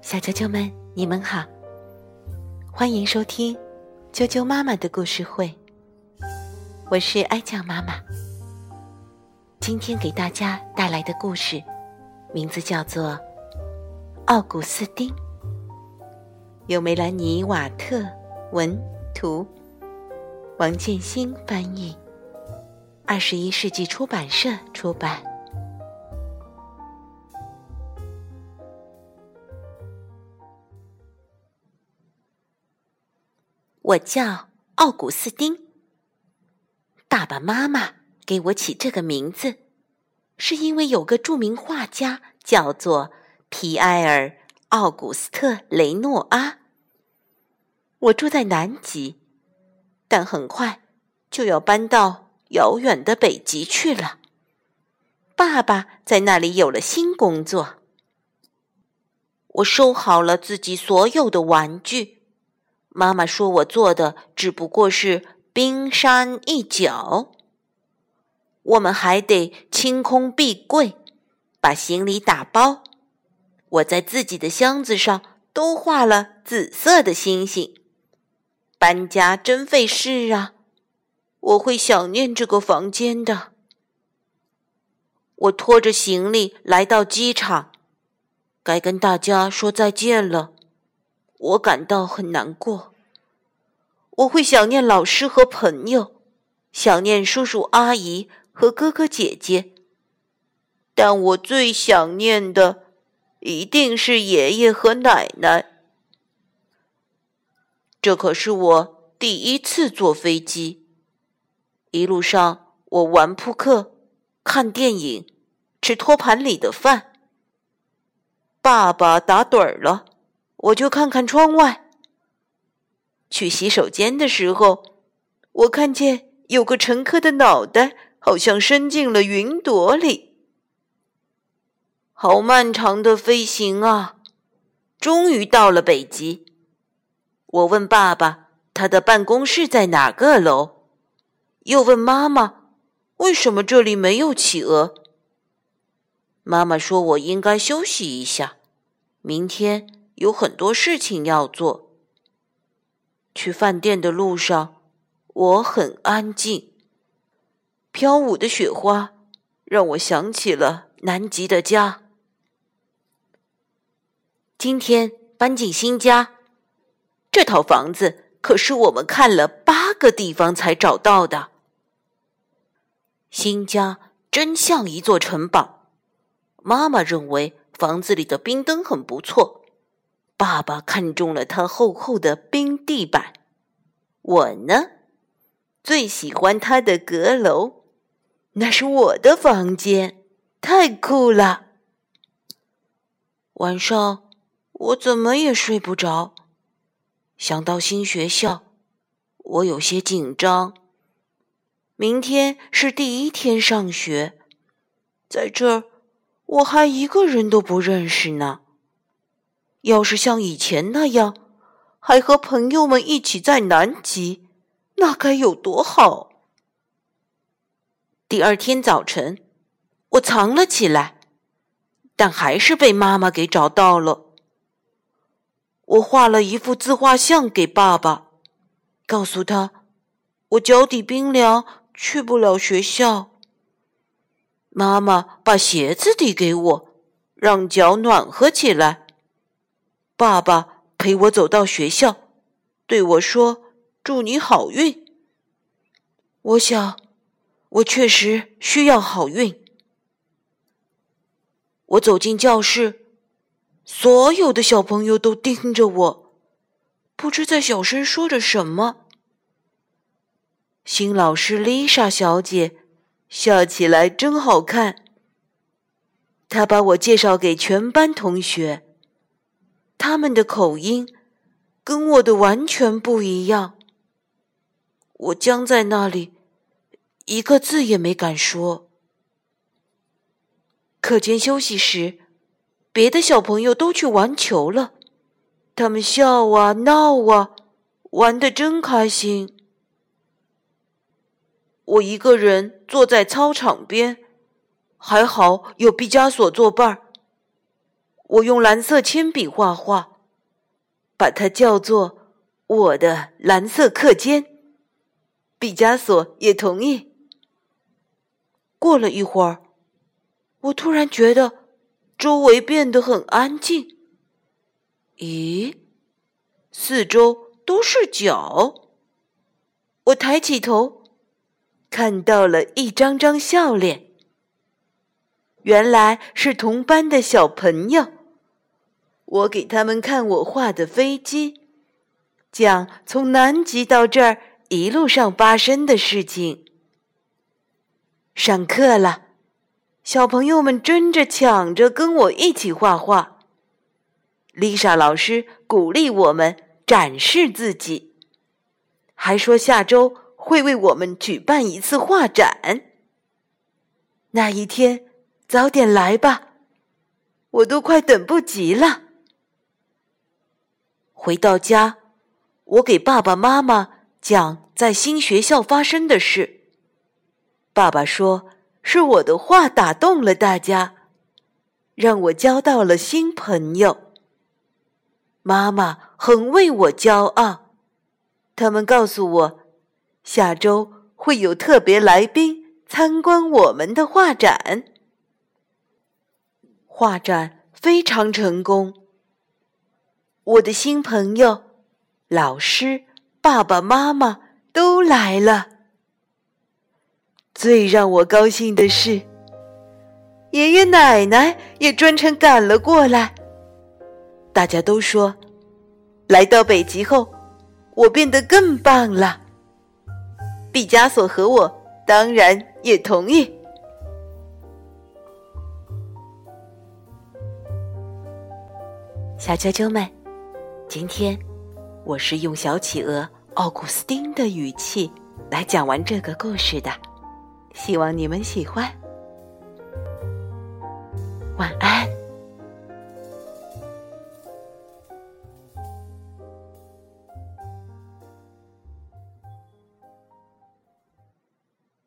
小啾啾们，你们好，欢迎收听啾啾妈妈的故事会。我是哀酱妈妈，今天给大家带来的故事名字叫做《奥古斯丁》，由梅兰妮·瓦特文图，王建新翻译，二十一世纪出版社出版。我叫奥古斯丁。爸爸妈妈给我起这个名字，是因为有个著名画家叫做皮埃尔·奥古斯特·雷诺阿。我住在南极，但很快就要搬到遥远的北极去了。爸爸在那里有了新工作。我收好了自己所有的玩具。妈妈说：“我做的只不过是冰山一角。我们还得清空壁柜，把行李打包。我在自己的箱子上都画了紫色的星星。搬家真费事啊！我会想念这个房间的。我拖着行李来到机场，该跟大家说再见了。”我感到很难过。我会想念老师和朋友，想念叔叔阿姨和哥哥姐姐，但我最想念的一定是爷爷和奶奶。这可是我第一次坐飞机。一路上，我玩扑克、看电影、吃托盘里的饭。爸爸打盹儿了。我就看看窗外。去洗手间的时候，我看见有个乘客的脑袋好像伸进了云朵里。好漫长的飞行啊！终于到了北极。我问爸爸，他的办公室在哪个楼？又问妈妈，为什么这里没有企鹅？妈妈说我应该休息一下，明天。有很多事情要做。去饭店的路上，我很安静。飘舞的雪花让我想起了南极的家。今天搬进新家，这套房子可是我们看了八个地方才找到的。新家真像一座城堡。妈妈认为房子里的冰灯很不错。爸爸看中了他厚厚的冰地板，我呢，最喜欢他的阁楼，那是我的房间，太酷了。晚上我怎么也睡不着，想到新学校，我有些紧张。明天是第一天上学，在这儿我还一个人都不认识呢。要是像以前那样，还和朋友们一起在南极，那该有多好！第二天早晨，我藏了起来，但还是被妈妈给找到了。我画了一幅自画像给爸爸，告诉他我脚底冰凉，去不了学校。妈妈把鞋子递给我，让脚暖和起来。爸爸陪我走到学校，对我说：“祝你好运。”我想，我确实需要好运。我走进教室，所有的小朋友都盯着我，不知在小声说着什么。新老师丽莎小姐笑起来真好看。她把我介绍给全班同学。他们的口音跟我的完全不一样。我僵在那里，一个字也没敢说。课间休息时，别的小朋友都去玩球了，他们笑啊闹啊，玩得真开心。我一个人坐在操场边，还好有毕加索作伴儿。我用蓝色铅笔画画，把它叫做我的蓝色课间。毕加索也同意。过了一会儿，我突然觉得周围变得很安静。咦，四周都是脚。我抬起头，看到了一张张笑脸。原来是同班的小朋友。我给他们看我画的飞机，讲从南极到这儿一路上发生的事情。上课了，小朋友们争着抢着跟我一起画画。丽莎老师鼓励我们展示自己，还说下周会为我们举办一次画展。那一天早点来吧，我都快等不及了。回到家，我给爸爸妈妈讲在新学校发生的事。爸爸说是我的画打动了大家，让我交到了新朋友。妈妈很为我骄傲，他们告诉我，下周会有特别来宾参观我们的画展。画展非常成功。我的新朋友、老师、爸爸妈妈都来了。最让我高兴的是，爷爷奶奶也专程赶了过来。大家都说，来到北极后，我变得更棒了。毕加索和我当然也同意。小啾啾们。今天，我是用小企鹅奥古斯丁的语气来讲完这个故事的，希望你们喜欢。晚安。